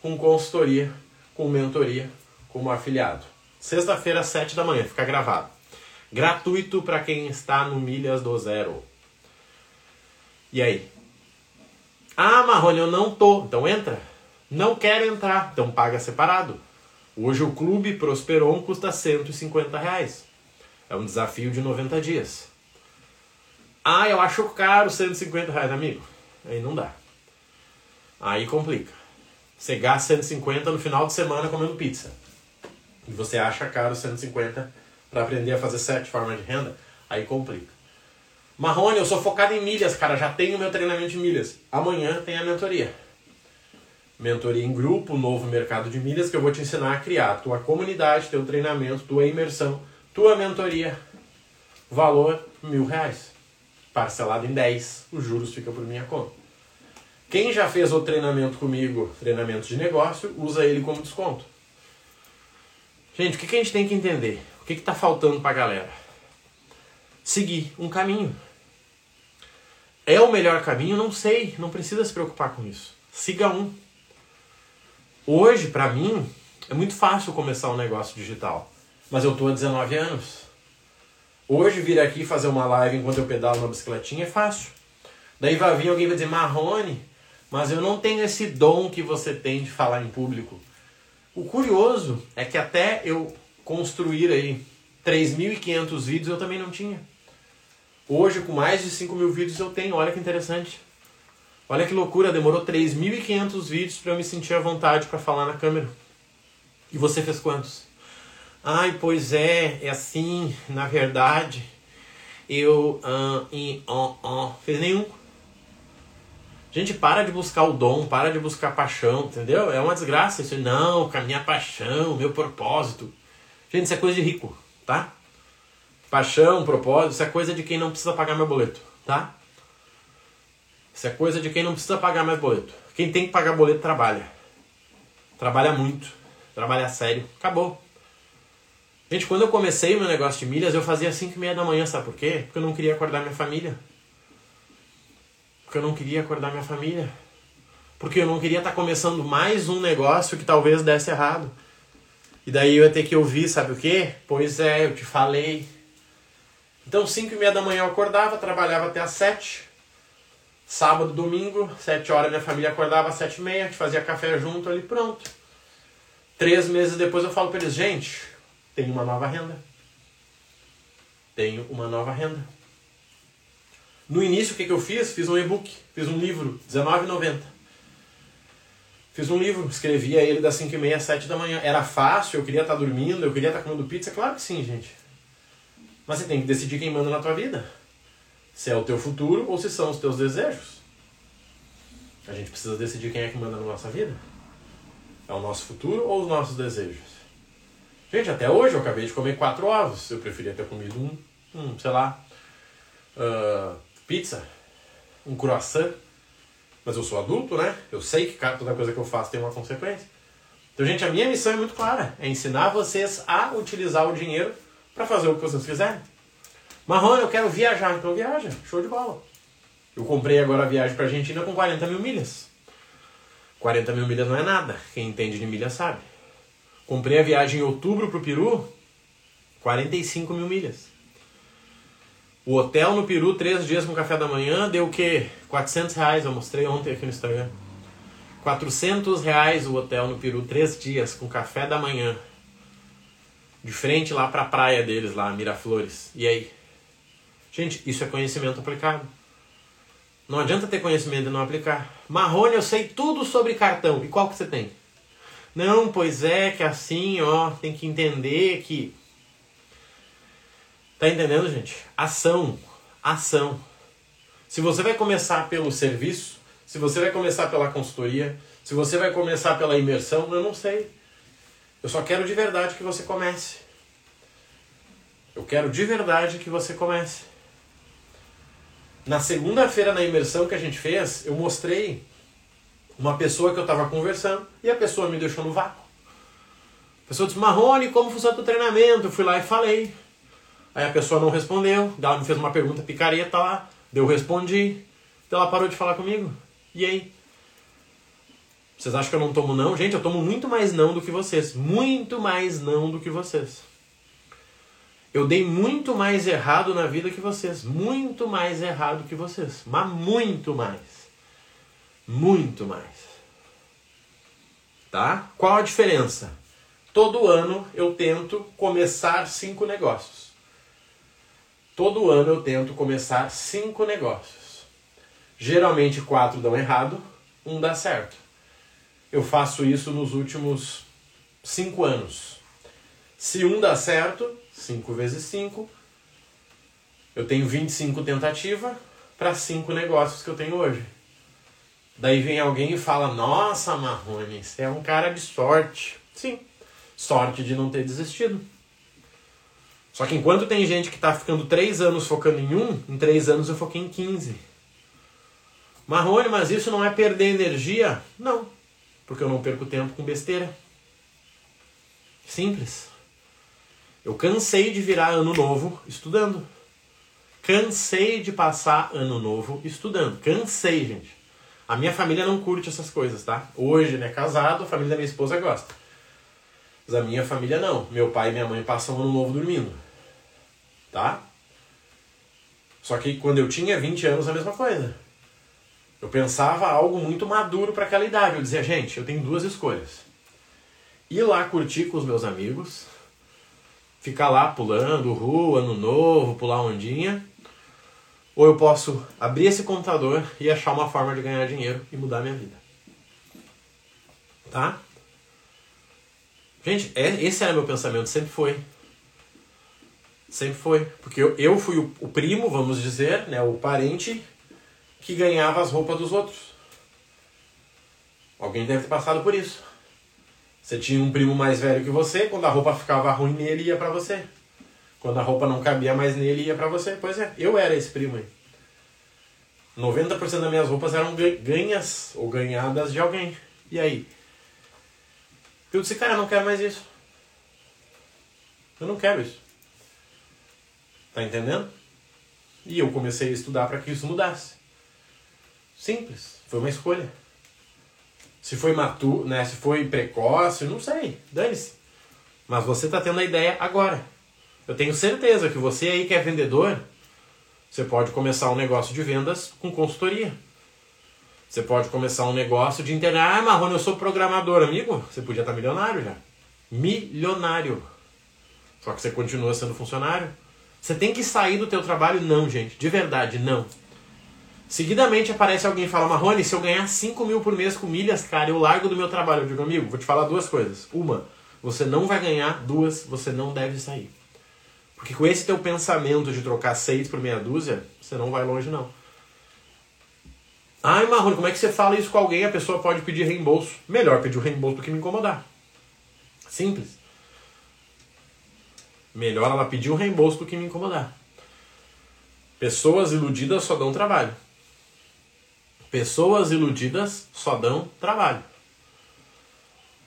com consultoria, com mentoria, como afiliado. Sexta-feira às sete da manhã, fica gravado. Gratuito para quem está no Milhas do Zero. E aí? Ah, Marrone, eu não tô. Então entra. Não quero entrar. Então paga separado. Hoje o clube Prosperon custa 150 reais. É um desafio de 90 dias. Ah, eu acho caro 150 reais, amigo. Aí não dá. Aí complica. Você gasta 150 no final de semana comendo pizza. E você acha caro 150 reais para aprender a fazer sete formas de renda, aí complica. Marrone, eu sou focado em milhas, cara, já tenho meu treinamento de milhas. Amanhã tem a mentoria. Mentoria em grupo, novo mercado de milhas, que eu vou te ensinar a criar tua comunidade, teu treinamento, tua imersão, tua mentoria. Valor mil reais. Parcelado em 10, os juros ficam por minha conta. Quem já fez o treinamento comigo, treinamento de negócio, usa ele como desconto. Gente, o que, que a gente tem que entender? que está faltando para a galera? Seguir um caminho. É o melhor caminho? Não sei, não precisa se preocupar com isso. Siga um. Hoje, para mim, é muito fácil começar um negócio digital, mas eu estou há 19 anos. Hoje, vir aqui fazer uma live enquanto eu pedalo na bicicletinha é fácil. Daí vai vir alguém e vai dizer, Marrone, mas eu não tenho esse dom que você tem de falar em público. O curioso é que até eu construir aí 3.500 vídeos eu também não tinha. Hoje, com mais de 5 mil vídeos, eu tenho. Olha que interessante. Olha que loucura, demorou 3.500 vídeos para eu me sentir à vontade para falar na câmera. E você fez quantos? Ai, pois é, é assim, na verdade, eu. Uh, e, uh, uh, fez nenhum. Gente, para de buscar o dom, para de buscar paixão, entendeu? É uma desgraça isso. Não, com a minha paixão, meu propósito. Gente, isso é coisa de rico, tá? Paixão, propósito, isso é coisa de quem não precisa pagar meu boleto, tá? Isso é coisa de quem não precisa pagar mais boleto. Quem tem que pagar boleto trabalha. Trabalha muito. Trabalha sério. Acabou. Gente, quando eu comecei meu negócio de milhas, eu fazia 5 e meia da manhã, sabe por quê? Porque eu não queria acordar minha família. Porque eu não queria acordar minha família. Porque eu não queria estar tá começando mais um negócio que talvez desse errado. E daí eu ia ter que ouvir, sabe o quê? Pois é, eu te falei. Então, 5 e meia da manhã eu acordava, trabalhava até às 7. Sábado, domingo, 7 horas minha família acordava às 7 e meia, a gente fazia café junto ali, pronto. Três meses depois eu falo para eles, gente, tenho uma nova renda. Tenho uma nova renda. No início, o que, que eu fiz? Fiz um e-book, fiz um livro, R$19,90. Fiz um livro, escrevia ele das 5 e meia às 7 da manhã. Era fácil, eu queria estar dormindo, eu queria estar comendo pizza? Claro que sim, gente. Mas você tem que decidir quem manda na tua vida. Se é o teu futuro ou se são os teus desejos. A gente precisa decidir quem é que manda na nossa vida. É o nosso futuro ou os nossos desejos? Gente, até hoje eu acabei de comer quatro ovos. Eu preferia ter comido um, um sei lá, uh, pizza, um croissant mas eu sou adulto, né? Eu sei que toda coisa que eu faço tem uma consequência. Então, gente, a minha missão é muito clara: é ensinar vocês a utilizar o dinheiro para fazer o que vocês quiserem. Marrone, eu quero viajar, então viaja, show de bola. Eu comprei agora a viagem para Argentina com 40 mil milhas. 40 mil milhas não é nada, quem entende de milhas sabe. Comprei a viagem em outubro para o Peru, 45 mil milhas. O hotel no Peru, três dias com café da manhã, deu o quê? 400 reais, eu mostrei ontem aqui no Instagram. 400 reais o hotel no Peru, três dias com café da manhã. De frente lá pra praia deles, lá, Miraflores. E aí? Gente, isso é conhecimento aplicado. Não adianta ter conhecimento e não aplicar. Marrone, eu sei tudo sobre cartão. E qual que você tem? Não, pois é que assim, ó, tem que entender que Tá entendendo, gente? Ação. Ação. Se você vai começar pelo serviço, se você vai começar pela consultoria, se você vai começar pela imersão, eu não sei. Eu só quero de verdade que você comece. Eu quero de verdade que você comece. Na segunda-feira, na imersão que a gente fez, eu mostrei uma pessoa que eu estava conversando e a pessoa me deixou no vácuo. A pessoa disse: Marrone, como funciona o treinamento? Eu fui lá e falei. Aí a pessoa não respondeu, ela me fez uma pergunta picareta lá, eu respondi, então ela parou de falar comigo. E aí? Vocês acham que eu não tomo não? Gente, eu tomo muito mais não do que vocês. Muito mais não do que vocês. Eu dei muito mais errado na vida que vocês. Muito mais errado que vocês. Mas muito mais. Muito mais. Tá? Qual a diferença? Todo ano eu tento começar cinco negócios. Todo ano eu tento começar cinco negócios. Geralmente quatro dão errado, um dá certo. Eu faço isso nos últimos cinco anos. Se um dá certo, 5 vezes 5, eu tenho 25 tentativas para cinco negócios que eu tenho hoje. Daí vem alguém e fala: Nossa, Marrone, você é um cara de sorte. Sim, sorte de não ter desistido. Só que enquanto tem gente que está ficando 3 anos focando em um, em 3 anos eu foquei em 15. Marrone, mas isso não é perder energia? Não, porque eu não perco tempo com besteira. Simples. Eu cansei de virar ano novo estudando. Cansei de passar ano novo estudando. Cansei, gente. A minha família não curte essas coisas, tá? Hoje, né, casado, a família da minha esposa gosta. Mas a minha família não. Meu pai e minha mãe passam ano novo dormindo tá? Só que quando eu tinha 20 anos, a mesma coisa. Eu pensava algo muito maduro para aquela idade. Eu dizia, gente, eu tenho duas escolhas. Ir lá curtir com os meus amigos, ficar lá pulando rua, ano novo, pular ondinha, ou eu posso abrir esse computador e achar uma forma de ganhar dinheiro e mudar minha vida. Tá? Gente, é, esse era meu pensamento, sempre foi. Sempre foi. Porque eu, fui o, o primo, vamos dizer, né, o parente que ganhava as roupas dos outros. Alguém deve ter passado por isso. Você tinha um primo mais velho que você, quando a roupa ficava ruim nele, ia para você. Quando a roupa não cabia mais nele, ia para você. Pois é, eu era esse primo aí. 90% das minhas roupas eram ganhas ou ganhadas de alguém. E aí? Eu disse, cara, eu não quero mais isso. Eu não quero isso. Tá entendendo? E eu comecei a estudar para que isso mudasse. Simples. Foi uma escolha. Se foi maturo, né? Se foi precoce, não sei. Dane-se. Mas você está tendo a ideia agora. Eu tenho certeza que você aí que é vendedor, você pode começar um negócio de vendas com consultoria. Você pode começar um negócio de internet. Ah, Marrone, eu sou programador, amigo. Você podia estar milionário já. Milionário. Só que você continua sendo funcionário. Você tem que sair do teu trabalho? Não, gente. De verdade, não. Seguidamente aparece alguém e fala, Marrone, se eu ganhar 5 mil por mês com milhas, cara, eu largo do meu trabalho. Eu digo, amigo, vou te falar duas coisas. Uma, você não vai ganhar. Duas, você não deve sair. Porque com esse teu pensamento de trocar seis por meia dúzia, você não vai longe, não. Ai, Marrone, como é que você fala isso com alguém? A pessoa pode pedir reembolso. Melhor pedir o reembolso do que me incomodar. Simples. Melhor ela pedir um reembolso do que me incomodar. Pessoas iludidas só dão trabalho. Pessoas iludidas só dão trabalho.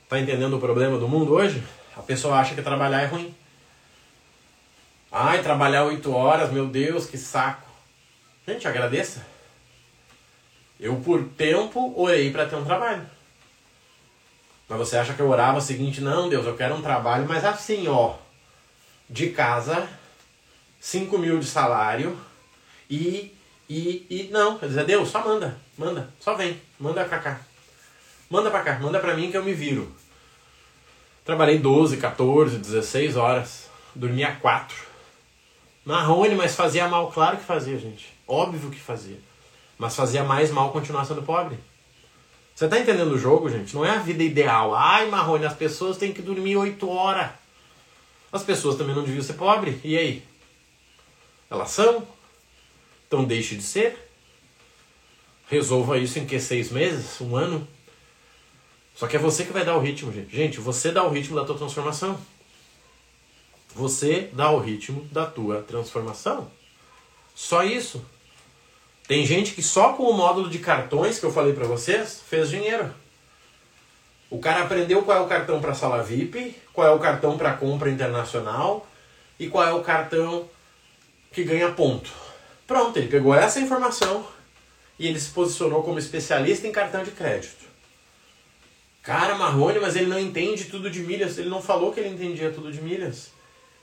Tá entendendo o problema do mundo hoje? A pessoa acha que trabalhar é ruim. Ai, trabalhar oito horas, meu Deus, que saco. Gente, agradeça. Eu, por tempo, orei para ter um trabalho. Mas você acha que eu orava o seguinte: não, Deus, eu quero um trabalho, mas assim, ó, de casa, 5 mil de salário e, e, e não, quer dizer, Deus, só manda, manda, só vem, manda pra cá. Manda pra cá, manda pra mim que eu me viro. Trabalhei 12, 14, 16 horas, dormia 4. Marrone, mas fazia mal, claro que fazia, gente. Óbvio que fazia. Mas fazia mais mal continuar sendo pobre. Você tá entendendo o jogo, gente? Não é a vida ideal. Ai, Marrone, as pessoas têm que dormir 8 horas. As pessoas também não deviam ser pobres. E aí? Elas são? Então deixe de ser. Resolva isso em que? Seis meses? Um ano? Só que é você que vai dar o ritmo, gente. Gente, você dá o ritmo da tua transformação. Você dá o ritmo da tua transformação. Só isso. Tem gente que só com o módulo de cartões que eu falei para vocês fez dinheiro. O cara aprendeu qual é o cartão para sala VIP, qual é o cartão para compra internacional e qual é o cartão que ganha ponto. Pronto, ele pegou essa informação e ele se posicionou como especialista em cartão de crédito. Cara, Marrone, mas ele não entende tudo de milhas. Ele não falou que ele entendia tudo de milhas.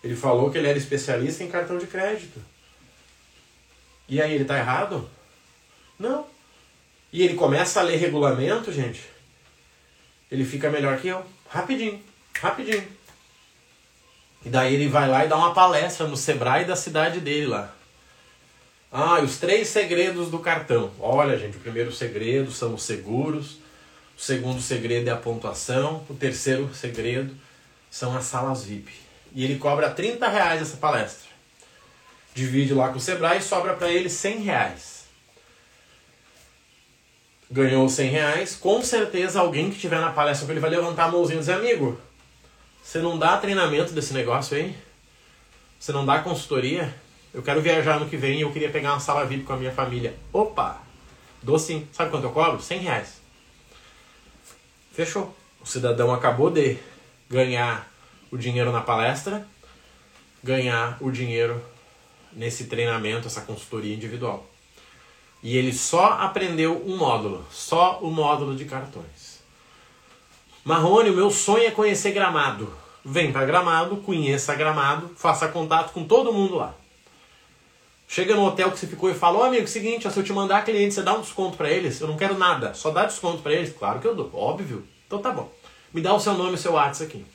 Ele falou que ele era especialista em cartão de crédito. E aí ele está errado? Não. E ele começa a ler regulamento, gente. Ele fica melhor que eu. Rapidinho, rapidinho. E daí ele vai lá e dá uma palestra no Sebrae da cidade dele lá. Ah, os três segredos do cartão. Olha, gente, o primeiro segredo são os seguros. O segundo segredo é a pontuação. O terceiro segredo são as salas VIP. E ele cobra 30 reais essa palestra. Divide lá com o Sebrae e sobra para ele 100 reais. Ganhou 100 reais, com certeza alguém que estiver na palestra ele vai levantar a mãozinha e dizer, amigo, você não dá treinamento desse negócio aí? Você não dá consultoria? Eu quero viajar no que vem e eu queria pegar uma sala VIP com a minha família. Opa! Dou sim. Sabe quanto eu cobro? 100 reais. Fechou. O cidadão acabou de ganhar o dinheiro na palestra, ganhar o dinheiro nesse treinamento, essa consultoria individual. E ele só aprendeu um módulo, só o módulo de cartões. Marrone, o meu sonho é conhecer Gramado. Vem para Gramado, conheça Gramado, faça contato com todo mundo lá. Chega no hotel que você ficou e fala: Ô oh, amigo, seguinte, se eu te mandar cliente, você dá um desconto para eles? Eu não quero nada, só dá desconto para eles? Claro que eu dou, óbvio. Então tá bom. Me dá o seu nome e o seu WhatsApp aqui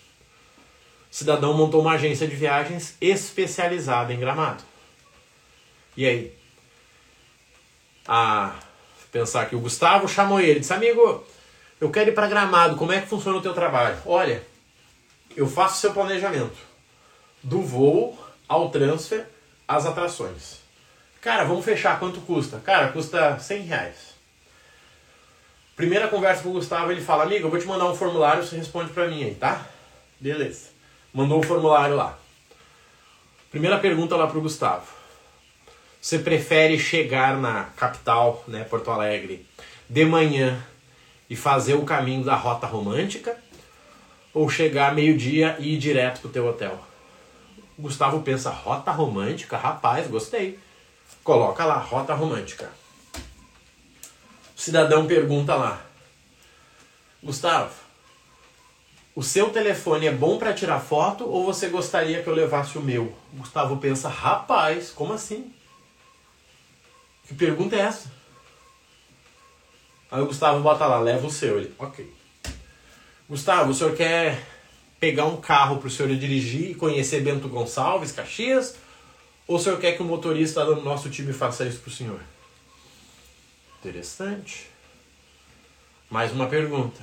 cidadão montou uma agência de viagens especializada em gramado. E aí? Ah, pensar que o Gustavo chamou ele, disse: Amigo, eu quero ir para gramado, como é que funciona o teu trabalho? Olha, eu faço seu planejamento do voo ao transfer às atrações. Cara, vamos fechar, quanto custa? Cara, custa 100 reais. Primeira conversa com o Gustavo, ele fala: Amigo, eu vou te mandar um formulário, você responde para mim aí, tá? Beleza mandou o formulário lá. Primeira pergunta lá para o Gustavo. Você prefere chegar na capital, né, Porto Alegre, de manhã e fazer o caminho da rota romântica? Ou chegar meio-dia e ir direto pro teu hotel? O Gustavo pensa, rota romântica? Rapaz, gostei. Coloca lá, rota romântica. O cidadão pergunta lá: Gustavo, o seu telefone é bom para tirar foto ou você gostaria que eu levasse o meu? O Gustavo pensa: rapaz, como assim? Que pergunta é essa? Aí o Gustavo bota lá: leva o seu. Ele, ok. Gustavo, o senhor quer pegar um carro para o senhor dirigir e conhecer Bento Gonçalves, Caxias? Ou o senhor quer que o motorista do nosso time faça isso para o senhor? Interessante. Mais uma pergunta.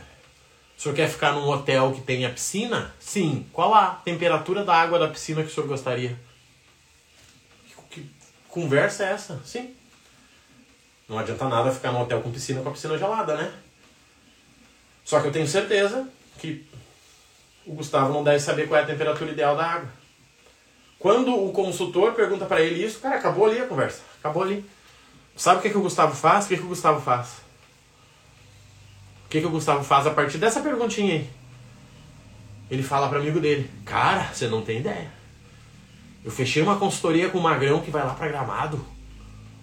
O senhor quer ficar num hotel que tenha piscina? Sim. Qual a temperatura da água da piscina que o senhor gostaria? Que conversa é essa? Sim. Não adianta nada ficar num hotel com piscina com a piscina gelada, né? Só que eu tenho certeza que o Gustavo não deve saber qual é a temperatura ideal da água. Quando o consultor pergunta para ele isso, cara, acabou ali a conversa. Acabou ali. Sabe o que, que o Gustavo faz? O que, que o Gustavo faz? O que, que o Gustavo faz a partir dessa perguntinha aí? Ele fala para amigo dele: Cara, você não tem ideia. Eu fechei uma consultoria com o Magrão que vai lá para Gramado.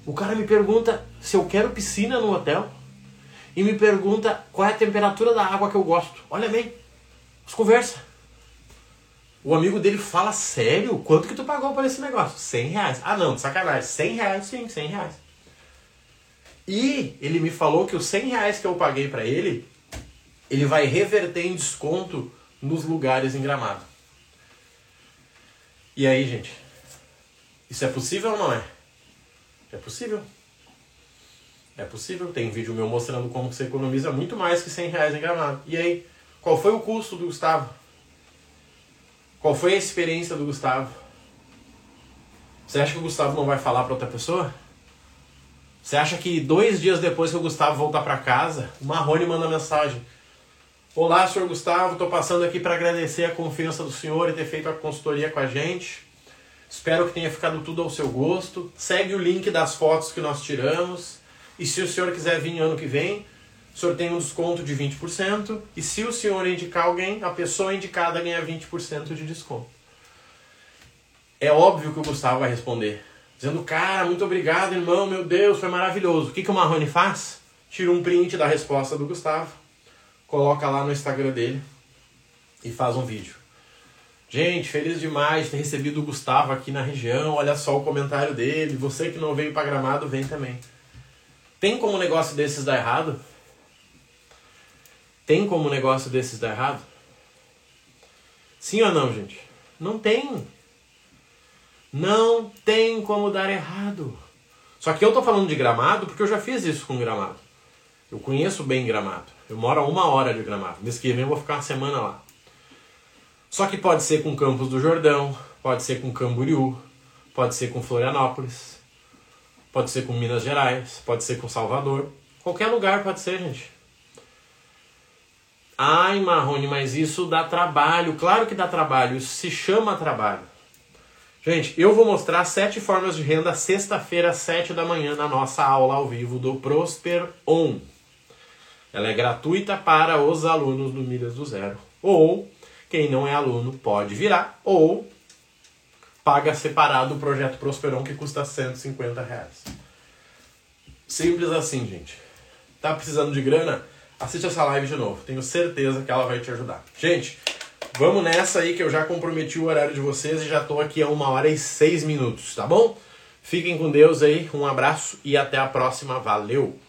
O cara me pergunta se eu quero piscina no hotel e me pergunta qual é a temperatura da água que eu gosto. Olha bem, as conversa. O amigo dele fala, sério? Quanto que tu pagou por esse negócio? 100 reais. Ah não, sacanagem. 100 reais, sim, 100 reais. E ele me falou que os 100 reais que eu paguei para ele, ele vai reverter em desconto nos lugares em Gramado. E aí, gente? Isso é possível ou não é? É possível. É possível. Tem vídeo meu mostrando como você economiza muito mais que 100 reais em Gramado. E aí, qual foi o custo do Gustavo? Qual foi a experiência do Gustavo? Você acha que o Gustavo não vai falar para outra pessoa? Você acha que dois dias depois que o Gustavo voltar para casa, o Marrone manda mensagem: Olá, senhor Gustavo, estou passando aqui para agradecer a confiança do senhor e ter feito a consultoria com a gente. Espero que tenha ficado tudo ao seu gosto. Segue o link das fotos que nós tiramos. E se o senhor quiser vir ano que vem, o senhor tem um desconto de 20%. E se o senhor indicar alguém, a pessoa indicada ganha 20% de desconto. É óbvio que o Gustavo vai responder. Dizendo, cara, muito obrigado, irmão, meu Deus, foi maravilhoso. O que, que o Marrone faz? Tira um print da resposta do Gustavo, coloca lá no Instagram dele e faz um vídeo. Gente, feliz demais de ter recebido o Gustavo aqui na região. Olha só o comentário dele. Você que não veio para Gramado, vem também. Tem como um negócio desses dar errado? Tem como um negócio desses dar errado? Sim ou não, gente? Não tem. Não tem como dar errado. Só que eu tô falando de gramado porque eu já fiz isso com gramado. Eu conheço bem gramado. Eu moro a uma hora de gramado. Mês que vem eu vou ficar uma semana lá. Só que pode ser com Campos do Jordão, pode ser com Camboriú, pode ser com Florianópolis, pode ser com Minas Gerais, pode ser com Salvador. Qualquer lugar pode ser, gente. Ai, Marrone, mas isso dá trabalho. Claro que dá trabalho, isso se chama trabalho. Gente, eu vou mostrar sete formas de renda sexta-feira, sete da manhã, na nossa aula ao vivo do Prosper On. Ela é gratuita para os alunos do Milhas do Zero. Ou quem não é aluno pode virar, ou paga separado o projeto Prosperon que custa 150 reais. Simples assim, gente. Tá precisando de grana? Assiste essa live de novo. Tenho certeza que ela vai te ajudar. Gente, vamos nessa aí que eu já comprometi o horário de vocês e já tô aqui a uma hora e seis minutos, tá bom? Fiquem com Deus aí, um abraço e até a próxima. Valeu!